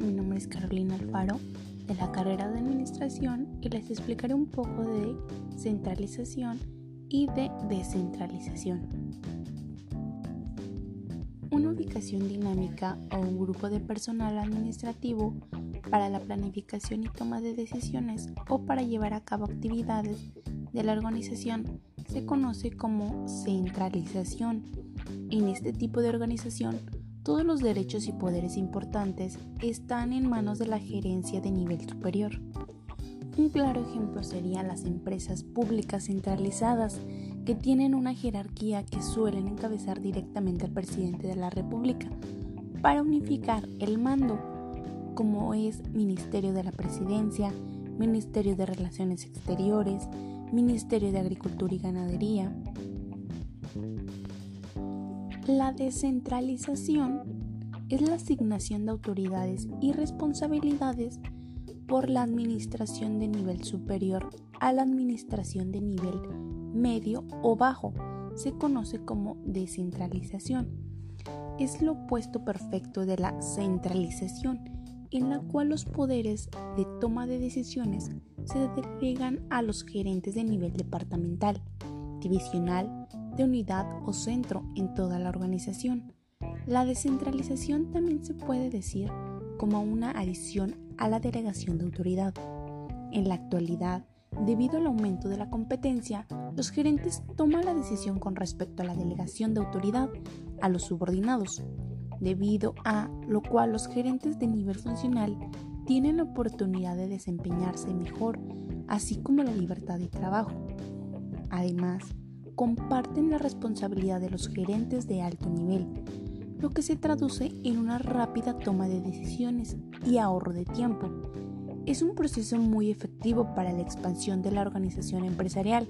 Mi nombre es Carolina Alfaro de la carrera de Administración y les explicaré un poco de centralización y de descentralización. Una ubicación dinámica o un grupo de personal administrativo para la planificación y toma de decisiones o para llevar a cabo actividades de la organización se conoce como centralización. En este tipo de organización, todos los derechos y poderes importantes están en manos de la gerencia de nivel superior. Un claro ejemplo serían las empresas públicas centralizadas que tienen una jerarquía que suelen encabezar directamente al presidente de la República para unificar el mando, como es Ministerio de la Presidencia, Ministerio de Relaciones Exteriores, Ministerio de Agricultura y Ganadería. La descentralización es la asignación de autoridades y responsabilidades por la administración de nivel superior a la administración de nivel medio o bajo. Se conoce como descentralización. Es lo opuesto perfecto de la centralización, en la cual los poderes de toma de decisiones se delegan a los gerentes de nivel departamental, divisional, de unidad o centro en toda la organización. La descentralización también se puede decir como una adición a la delegación de autoridad. En la actualidad, debido al aumento de la competencia, los gerentes toman la decisión con respecto a la delegación de autoridad a los subordinados, debido a lo cual los gerentes de nivel funcional tienen la oportunidad de desempeñarse mejor, así como la libertad de trabajo. Además, comparten la responsabilidad de los gerentes de alto nivel, lo que se traduce en una rápida toma de decisiones y ahorro de tiempo. Es un proceso muy efectivo para la expansión de la organización empresarial,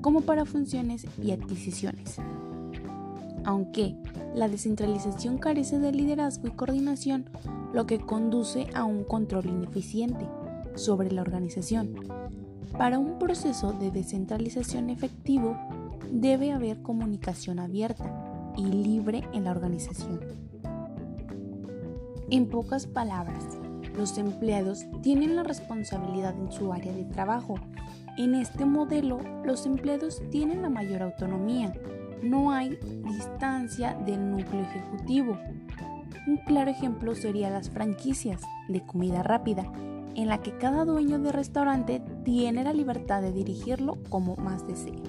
como para funciones y adquisiciones. Aunque la descentralización carece de liderazgo y coordinación, lo que conduce a un control ineficiente sobre la organización. Para un proceso de descentralización efectivo, debe haber comunicación abierta y libre en la organización. En pocas palabras, los empleados tienen la responsabilidad en su área de trabajo. En este modelo, los empleados tienen la mayor autonomía. No hay distancia del núcleo ejecutivo, un claro ejemplo sería las franquicias de comida rápida, en la que cada dueño de restaurante tiene la libertad de dirigirlo como más desee.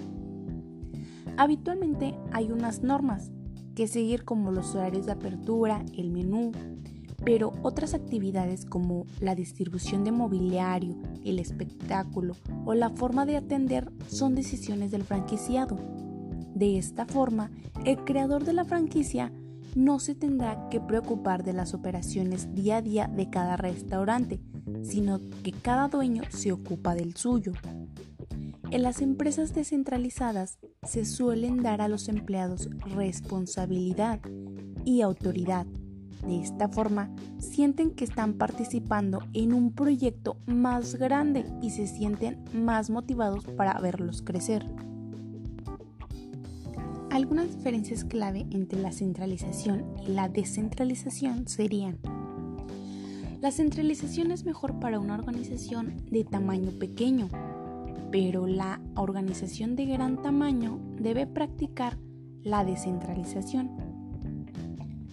Habitualmente hay unas normas que seguir como los horarios de apertura, el menú, pero otras actividades como la distribución de mobiliario, el espectáculo o la forma de atender son decisiones del franquiciado. De esta forma, el creador de la franquicia no se tendrá que preocupar de las operaciones día a día de cada restaurante, sino que cada dueño se ocupa del suyo. En las empresas descentralizadas se suelen dar a los empleados responsabilidad y autoridad. De esta forma, sienten que están participando en un proyecto más grande y se sienten más motivados para verlos crecer. Algunas diferencias clave entre la centralización y la descentralización serían la centralización es mejor para una organización de tamaño pequeño, pero la organización de gran tamaño debe practicar la descentralización.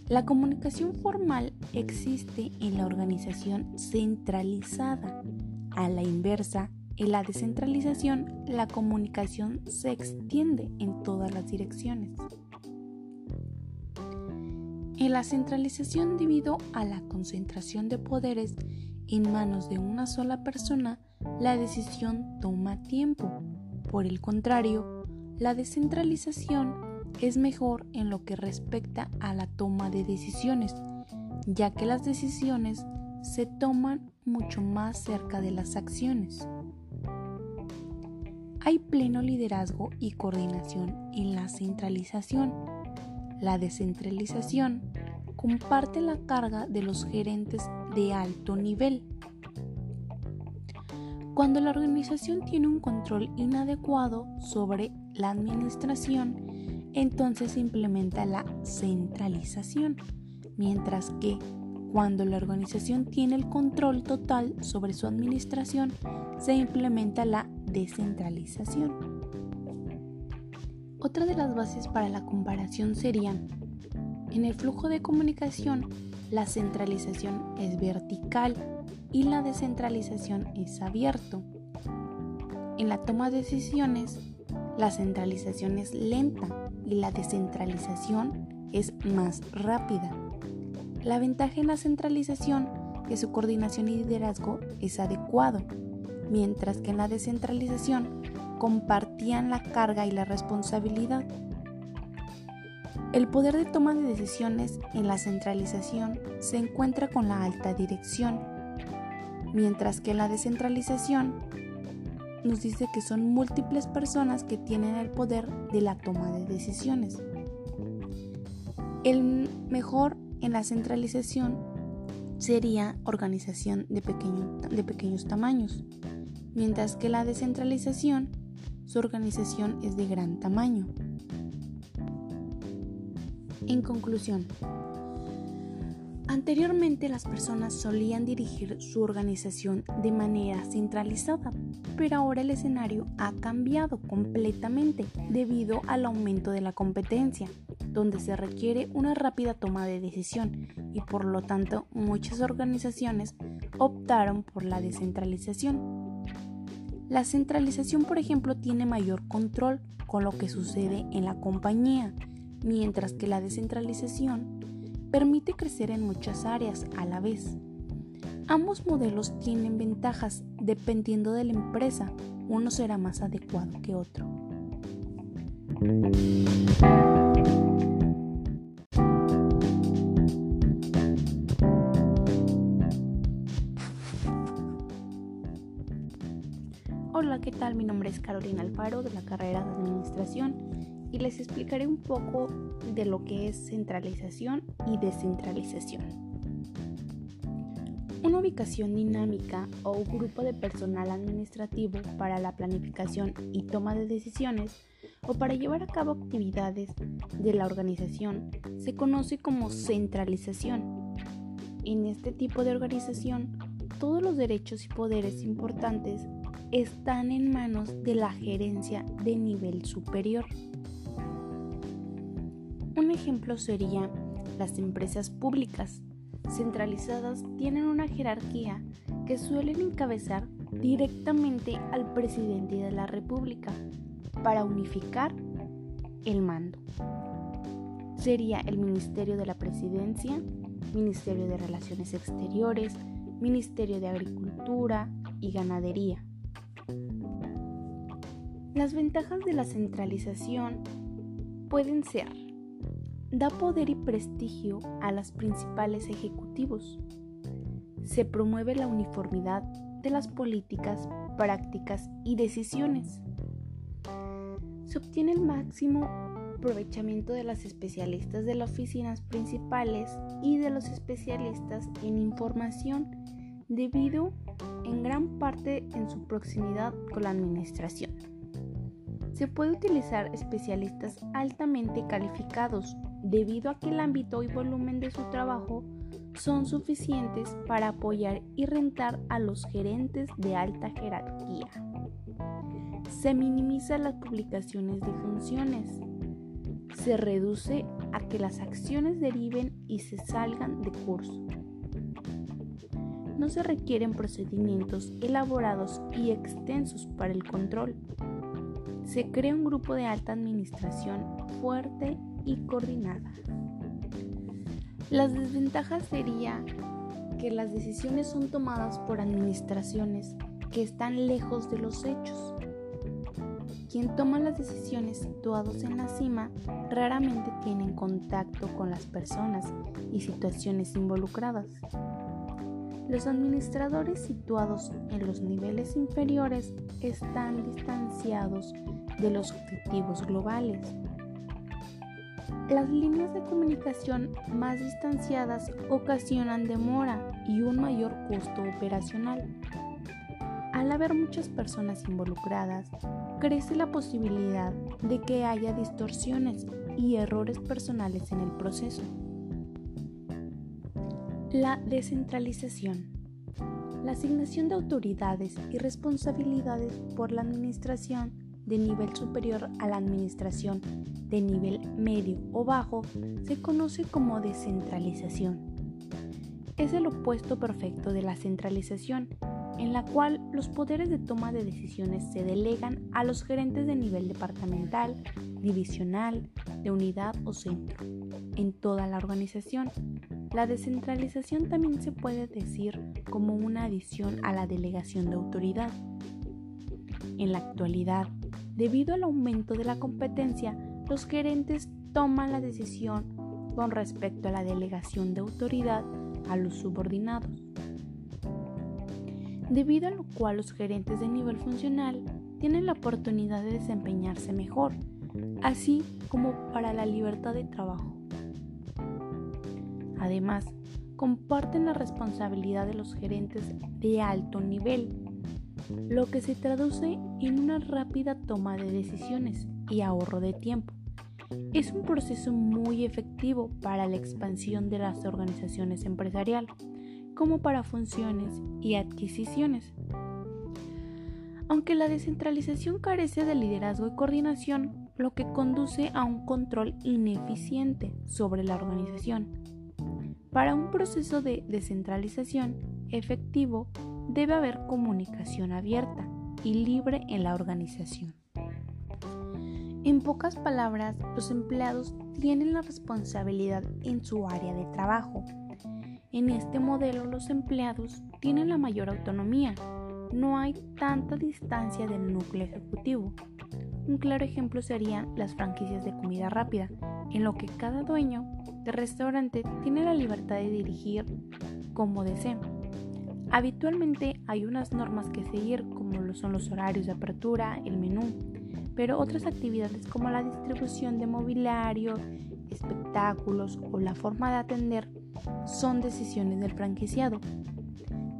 La comunicación formal existe en la organización centralizada. A la inversa, en la descentralización, la comunicación se extiende en todas las direcciones. En la centralización debido a la concentración de poderes en manos de una sola persona, la decisión toma tiempo. Por el contrario, la descentralización es mejor en lo que respecta a la toma de decisiones, ya que las decisiones se toman mucho más cerca de las acciones. Hay pleno liderazgo y coordinación en la centralización. La descentralización comparte la carga de los gerentes de alto nivel. Cuando la organización tiene un control inadecuado sobre la administración, entonces se implementa la centralización, mientras que cuando la organización tiene el control total sobre su administración, se implementa la descentralización. Otra de las bases para la comparación serían, en el flujo de comunicación, la centralización es vertical y la descentralización es abierto. En la toma de decisiones, la centralización es lenta y la descentralización es más rápida. La ventaja en la centralización es que su coordinación y liderazgo es adecuado, mientras que en la descentralización compartían la carga y la responsabilidad. El poder de toma de decisiones en la centralización se encuentra con la alta dirección, mientras que la descentralización nos dice que son múltiples personas que tienen el poder de la toma de decisiones. El mejor en la centralización sería organización de, de pequeños tamaños, mientras que la descentralización, su organización es de gran tamaño. En conclusión, Anteriormente las personas solían dirigir su organización de manera centralizada, pero ahora el escenario ha cambiado completamente debido al aumento de la competencia, donde se requiere una rápida toma de decisión y por lo tanto muchas organizaciones optaron por la descentralización. La centralización, por ejemplo, tiene mayor control con lo que sucede en la compañía, mientras que la descentralización permite crecer en muchas áreas a la vez. Ambos modelos tienen ventajas dependiendo de la empresa, uno será más adecuado que otro. Hola, ¿qué tal? Mi nombre es Carolina Alfaro de la carrera de Administración y les explicaré un poco de lo que es centralización y descentralización. Una ubicación dinámica o un grupo de personal administrativo para la planificación y toma de decisiones o para llevar a cabo actividades de la organización se conoce como centralización. En este tipo de organización, todos los derechos y poderes importantes están en manos de la gerencia de nivel superior. Un ejemplo sería las empresas públicas centralizadas tienen una jerarquía que suelen encabezar directamente al presidente de la República para unificar el mando. Sería el Ministerio de la Presidencia, Ministerio de Relaciones Exteriores, Ministerio de Agricultura y Ganadería. Las ventajas de la centralización pueden ser da poder y prestigio a los principales ejecutivos. Se promueve la uniformidad de las políticas, prácticas y decisiones. Se obtiene el máximo aprovechamiento de las especialistas de las oficinas principales y de los especialistas en información debido en gran parte en su proximidad con la administración. Se puede utilizar especialistas altamente calificados debido a que el ámbito y volumen de su trabajo son suficientes para apoyar y rentar a los gerentes de alta jerarquía. Se minimiza las publicaciones de funciones. Se reduce a que las acciones deriven y se salgan de curso. No se requieren procedimientos elaborados y extensos para el control. Se crea un grupo de alta administración fuerte y coordinada. Las desventajas sería que las decisiones son tomadas por administraciones que están lejos de los hechos. Quien toma las decisiones situados en la cima raramente tienen contacto con las personas y situaciones involucradas. Los administradores situados en los niveles inferiores están distanciados de los objetivos globales las líneas de comunicación más distanciadas ocasionan demora y un mayor costo operacional. Al haber muchas personas involucradas, crece la posibilidad de que haya distorsiones y errores personales en el proceso. La descentralización. La asignación de autoridades y responsabilidades por la administración de nivel superior a la administración de nivel medio o bajo se conoce como descentralización. Es el opuesto perfecto de la centralización, en la cual los poderes de toma de decisiones se delegan a los gerentes de nivel departamental, divisional, de unidad o centro, en toda la organización. La descentralización también se puede decir como una adición a la delegación de autoridad. En la actualidad, debido al aumento de la competencia, los gerentes toman la decisión con respecto a la delegación de autoridad a los subordinados, debido a lo cual los gerentes de nivel funcional tienen la oportunidad de desempeñarse mejor, así como para la libertad de trabajo. Además, comparten la responsabilidad de los gerentes de alto nivel, lo que se traduce en una rápida toma de decisiones y ahorro de tiempo. Es un proceso muy efectivo para la expansión de las organizaciones empresariales, como para funciones y adquisiciones. Aunque la descentralización carece de liderazgo y coordinación, lo que conduce a un control ineficiente sobre la organización. Para un proceso de descentralización efectivo debe haber comunicación abierta y libre en la organización. En pocas palabras, los empleados tienen la responsabilidad en su área de trabajo. En este modelo los empleados tienen la mayor autonomía. No hay tanta distancia del núcleo ejecutivo. Un claro ejemplo serían las franquicias de comida rápida, en lo que cada dueño de restaurante tiene la libertad de dirigir como desee. Habitualmente hay unas normas que seguir como lo son los horarios de apertura, el menú, pero otras actividades como la distribución de mobiliario, espectáculos o la forma de atender son decisiones del franquiciado.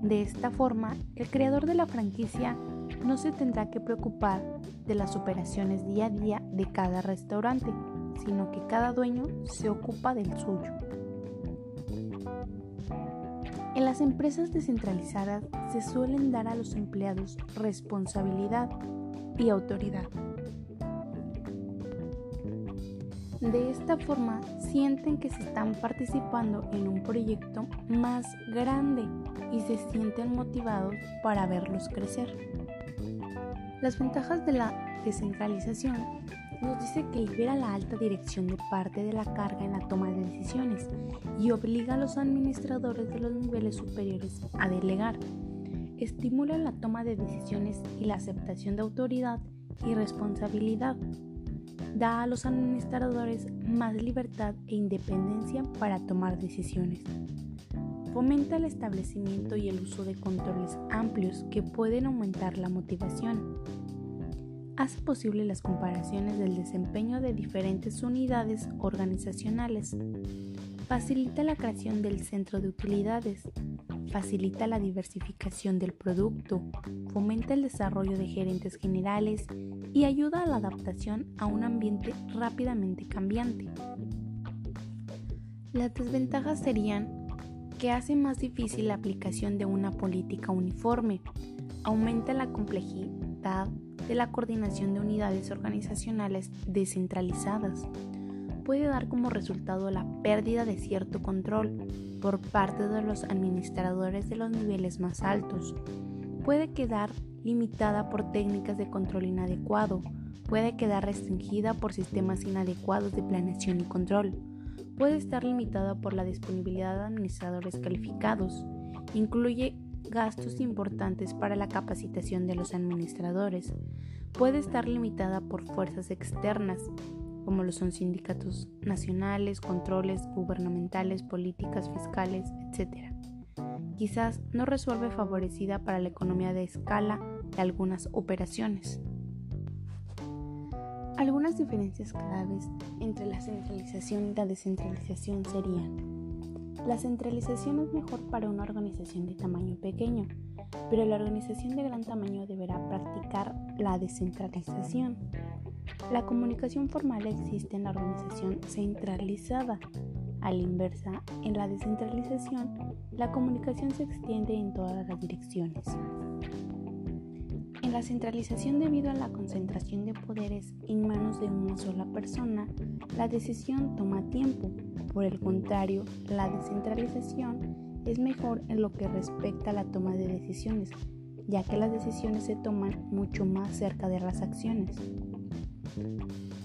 De esta forma, el creador de la franquicia no se tendrá que preocupar de las operaciones día a día de cada restaurante, sino que cada dueño se ocupa del suyo. En las empresas descentralizadas se suelen dar a los empleados responsabilidad y autoridad. De esta forma sienten que se están participando en un proyecto más grande y se sienten motivados para verlos crecer. Las ventajas de la descentralización nos dice que libera la alta dirección de parte de la carga en la toma de decisiones y obliga a los administradores de los niveles superiores a delegar. Estimula la toma de decisiones y la aceptación de autoridad y responsabilidad da a los administradores más libertad e independencia para tomar decisiones. Fomenta el establecimiento y el uso de controles amplios que pueden aumentar la motivación. Hace posible las comparaciones del desempeño de diferentes unidades organizacionales. Facilita la creación del centro de utilidades. Facilita la diversificación del producto. Fomenta el desarrollo de gerentes generales y ayuda a la adaptación a un ambiente rápidamente cambiante. Las desventajas serían que hace más difícil la aplicación de una política uniforme, aumenta la complejidad de la coordinación de unidades organizacionales descentralizadas, puede dar como resultado la pérdida de cierto control por parte de los administradores de los niveles más altos, puede quedar limitada por técnicas de control inadecuado, puede quedar restringida por sistemas inadecuados de planeación y control, puede estar limitada por la disponibilidad de administradores calificados, incluye gastos importantes para la capacitación de los administradores, puede estar limitada por fuerzas externas, como lo son sindicatos nacionales, controles gubernamentales, políticas fiscales, etc quizás no resuelve favorecida para la economía de escala de algunas operaciones. Algunas diferencias claves entre la centralización y la descentralización serían la centralización es mejor para una organización de tamaño pequeño, pero la organización de gran tamaño deberá practicar la descentralización. La comunicación formal existe en la organización centralizada, A la inversa, en la descentralización, la comunicación se extiende en todas las direcciones. La centralización debido a la concentración de poderes en manos de una sola persona, la decisión toma tiempo. Por el contrario, la descentralización es mejor en lo que respecta a la toma de decisiones, ya que las decisiones se toman mucho más cerca de las acciones.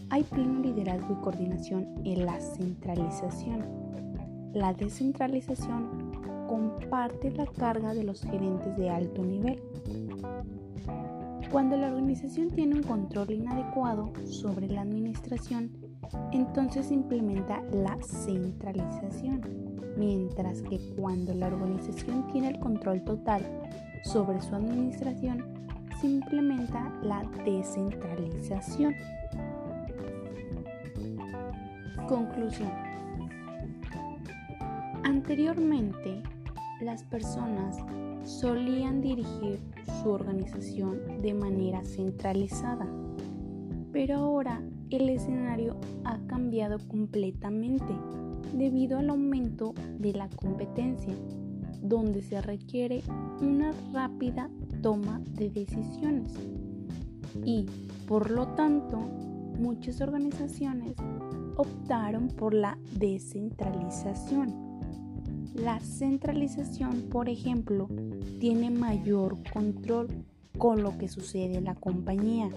Hay pleno liderazgo y coordinación en la centralización. La descentralización comparte la carga de los gerentes de alto nivel. Cuando la organización tiene un control inadecuado sobre la administración, entonces se implementa la centralización, mientras que cuando la organización tiene el control total sobre su administración, se implementa la descentralización. Conclusión. Anteriormente, las personas solían dirigir su organización de manera centralizada, pero ahora el escenario ha cambiado completamente debido al aumento de la competencia, donde se requiere una rápida toma de decisiones y, por lo tanto, muchas organizaciones optaron por la descentralización. La centralización, por ejemplo, tiene mayor control con lo que sucede en la compañía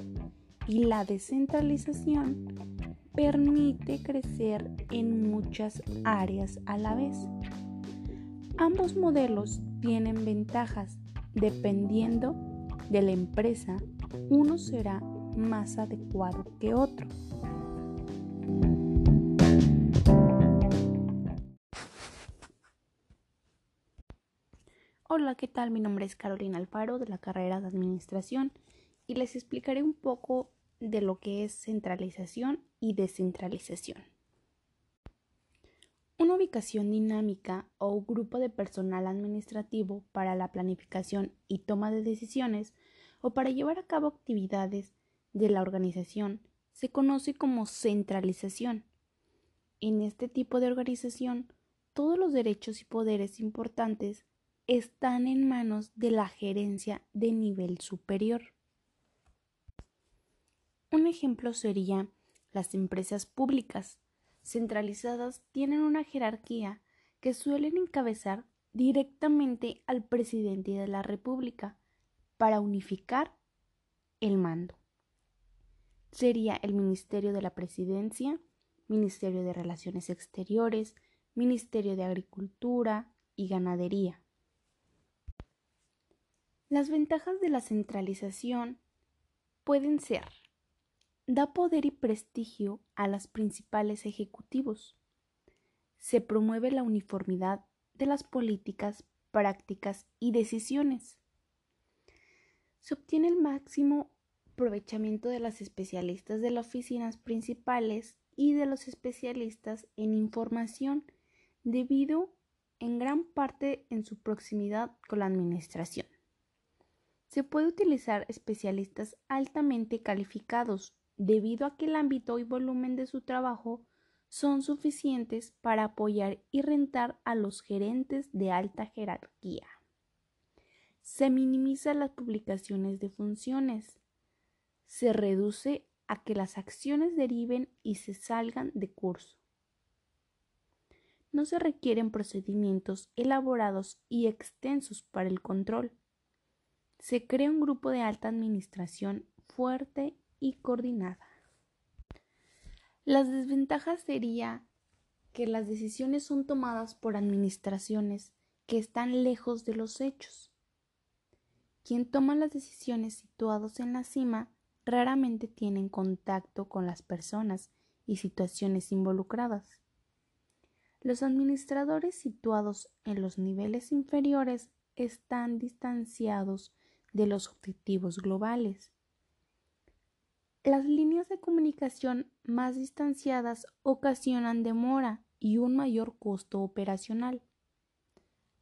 y la descentralización permite crecer en muchas áreas a la vez. Ambos modelos tienen ventajas dependiendo de la empresa. Uno será más adecuado que otro. Hola, ¿qué tal? Mi nombre es Carolina Alfaro de la carrera de Administración y les explicaré un poco de lo que es centralización y descentralización. Una ubicación dinámica o grupo de personal administrativo para la planificación y toma de decisiones o para llevar a cabo actividades de la organización se conoce como centralización. En este tipo de organización, todos los derechos y poderes importantes están en manos de la gerencia de nivel superior. Un ejemplo sería las empresas públicas centralizadas tienen una jerarquía que suelen encabezar directamente al presidente de la República para unificar el mando. Sería el Ministerio de la Presidencia, Ministerio de Relaciones Exteriores, Ministerio de Agricultura y Ganadería. Las ventajas de la centralización pueden ser da poder y prestigio a los principales ejecutivos. Se promueve la uniformidad de las políticas, prácticas y decisiones. Se obtiene el máximo aprovechamiento de las especialistas de las oficinas principales y de los especialistas en información debido en gran parte en su proximidad con la administración se puede utilizar especialistas altamente calificados debido a que el ámbito y volumen de su trabajo son suficientes para apoyar y rentar a los gerentes de alta jerarquía. Se minimizan las publicaciones de funciones. Se reduce a que las acciones deriven y se salgan de curso. No se requieren procedimientos elaborados y extensos para el control se crea un grupo de alta administración fuerte y coordinada. Las desventajas sería que las decisiones son tomadas por administraciones que están lejos de los hechos. Quien toma las decisiones situados en la cima raramente tienen contacto con las personas y situaciones involucradas. Los administradores situados en los niveles inferiores están distanciados de los objetivos globales. Las líneas de comunicación más distanciadas ocasionan demora y un mayor costo operacional.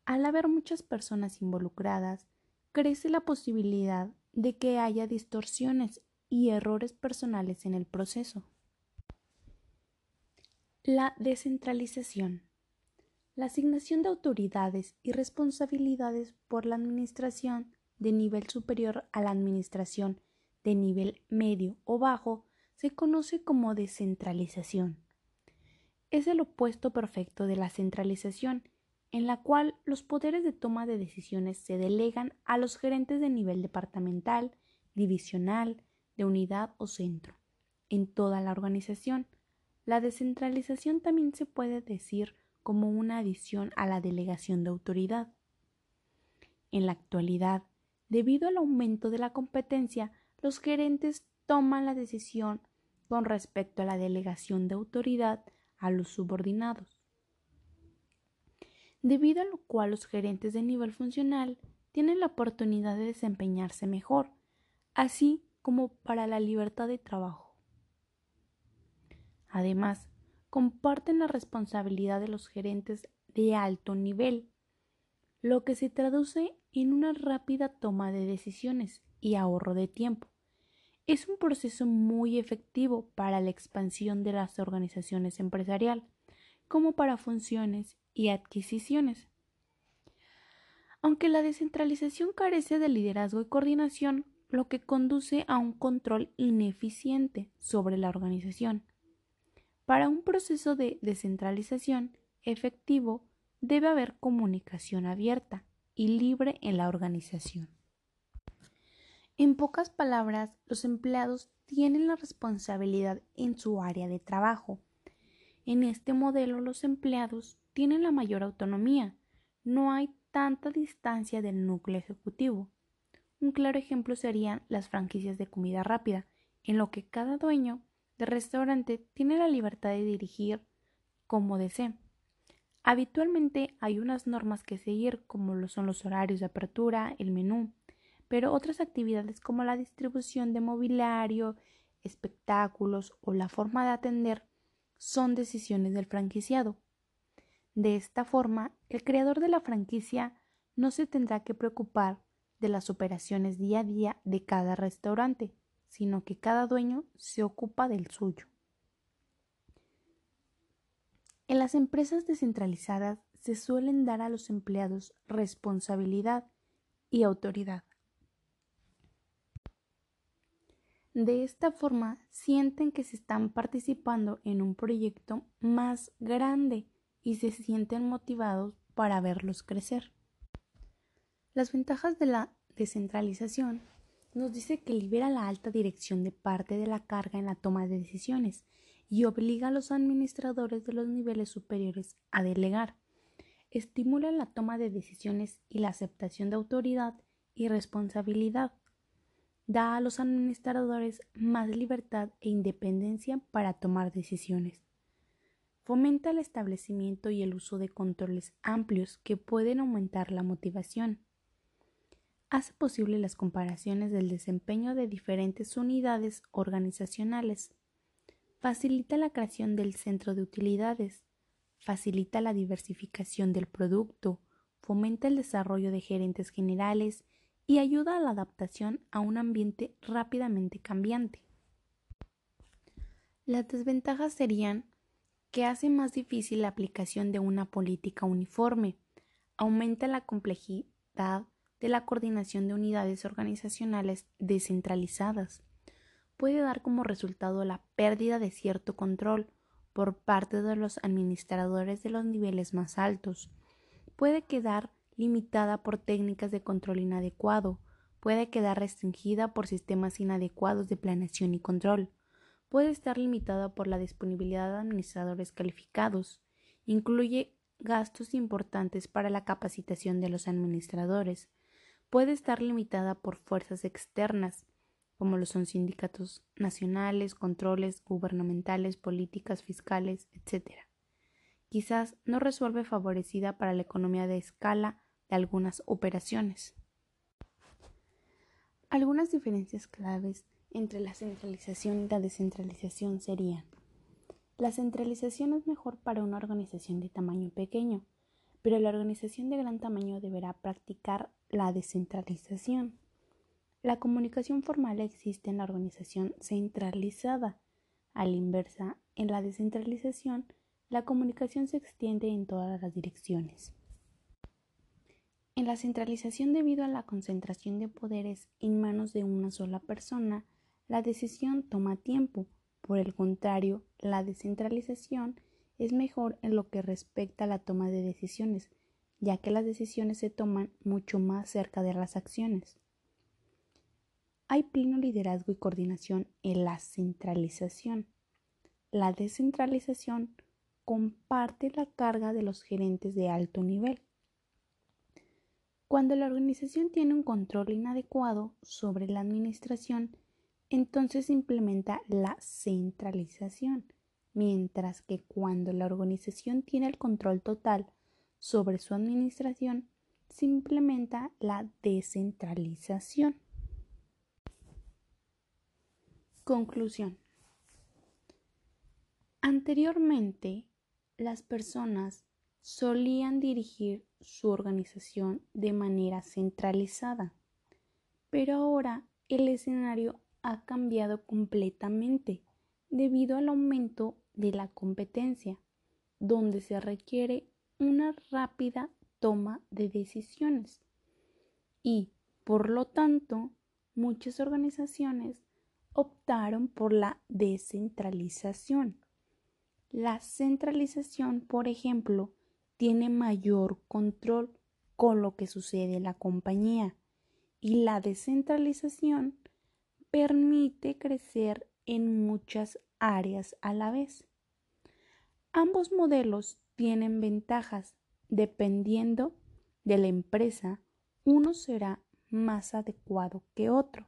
Al haber muchas personas involucradas, crece la posibilidad de que haya distorsiones y errores personales en el proceso. La descentralización. La asignación de autoridades y responsabilidades por la administración de nivel superior a la administración de nivel medio o bajo se conoce como descentralización. Es el opuesto perfecto de la centralización, en la cual los poderes de toma de decisiones se delegan a los gerentes de nivel departamental, divisional, de unidad o centro, en toda la organización. La descentralización también se puede decir como una adición a la delegación de autoridad. En la actualidad, debido al aumento de la competencia, los gerentes toman la decisión con respecto a la delegación de autoridad a los subordinados. Debido a lo cual los gerentes de nivel funcional tienen la oportunidad de desempeñarse mejor, así como para la libertad de trabajo. Además, comparten la responsabilidad de los gerentes de alto nivel, lo que se traduce en una rápida toma de decisiones y ahorro de tiempo. Es un proceso muy efectivo para la expansión de las organizaciones empresariales, como para funciones y adquisiciones. Aunque la descentralización carece de liderazgo y coordinación, lo que conduce a un control ineficiente sobre la organización. Para un proceso de descentralización efectivo debe haber comunicación abierta y libre en la organización. En pocas palabras, los empleados tienen la responsabilidad en su área de trabajo. En este modelo los empleados tienen la mayor autonomía. No hay tanta distancia del núcleo ejecutivo. Un claro ejemplo serían las franquicias de comida rápida, en lo que cada dueño de restaurante tiene la libertad de dirigir como desee. Habitualmente hay unas normas que seguir como lo son los horarios de apertura, el menú, pero otras actividades como la distribución de mobiliario, espectáculos o la forma de atender son decisiones del franquiciado. De esta forma, el creador de la franquicia no se tendrá que preocupar de las operaciones día a día de cada restaurante, sino que cada dueño se ocupa del suyo. En las empresas descentralizadas se suelen dar a los empleados responsabilidad y autoridad. De esta forma sienten que se están participando en un proyecto más grande y se sienten motivados para verlos crecer. Las ventajas de la descentralización nos dice que libera la alta dirección de parte de la carga en la toma de decisiones y obliga a los administradores de los niveles superiores a delegar. Estimula la toma de decisiones y la aceptación de autoridad y responsabilidad. Da a los administradores más libertad e independencia para tomar decisiones. Fomenta el establecimiento y el uso de controles amplios que pueden aumentar la motivación hace posible las comparaciones del desempeño de diferentes unidades organizacionales, facilita la creación del centro de utilidades, facilita la diversificación del producto, fomenta el desarrollo de gerentes generales y ayuda a la adaptación a un ambiente rápidamente cambiante. Las desventajas serían que hace más difícil la aplicación de una política uniforme, aumenta la complejidad de la coordinación de unidades organizacionales descentralizadas. Puede dar como resultado la pérdida de cierto control por parte de los administradores de los niveles más altos. Puede quedar limitada por técnicas de control inadecuado, puede quedar restringida por sistemas inadecuados de planeación y control, puede estar limitada por la disponibilidad de administradores calificados, incluye gastos importantes para la capacitación de los administradores, puede estar limitada por fuerzas externas, como lo son sindicatos nacionales, controles gubernamentales, políticas fiscales, etc. Quizás no resuelve favorecida para la economía de escala de algunas operaciones. Algunas diferencias claves entre la centralización y la descentralización serían la centralización es mejor para una organización de tamaño pequeño, pero la organización de gran tamaño deberá practicar la descentralización. La comunicación formal existe en la organización centralizada. A la inversa, en la descentralización la comunicación se extiende en todas las direcciones. En la centralización debido a la concentración de poderes en manos de una sola persona, la decisión toma tiempo. Por el contrario, la descentralización es mejor en lo que respecta a la toma de decisiones, ya que las decisiones se toman mucho más cerca de las acciones. Hay pleno liderazgo y coordinación en la centralización. La descentralización comparte la carga de los gerentes de alto nivel. Cuando la organización tiene un control inadecuado sobre la administración, entonces implementa la centralización, mientras que cuando la organización tiene el control total sobre su administración, se implementa la descentralización. Conclusión. Anteriormente, las personas solían dirigir su organización de manera centralizada, pero ahora el escenario ha cambiado completamente debido al aumento de la competencia, donde se requiere una rápida toma de decisiones y, por lo tanto, muchas organizaciones optaron por la descentralización. La centralización, por ejemplo, tiene mayor control con lo que sucede en la compañía y la descentralización permite crecer en muchas áreas a la vez. Ambos modelos tienen ventajas dependiendo de la empresa, uno será más adecuado que otro.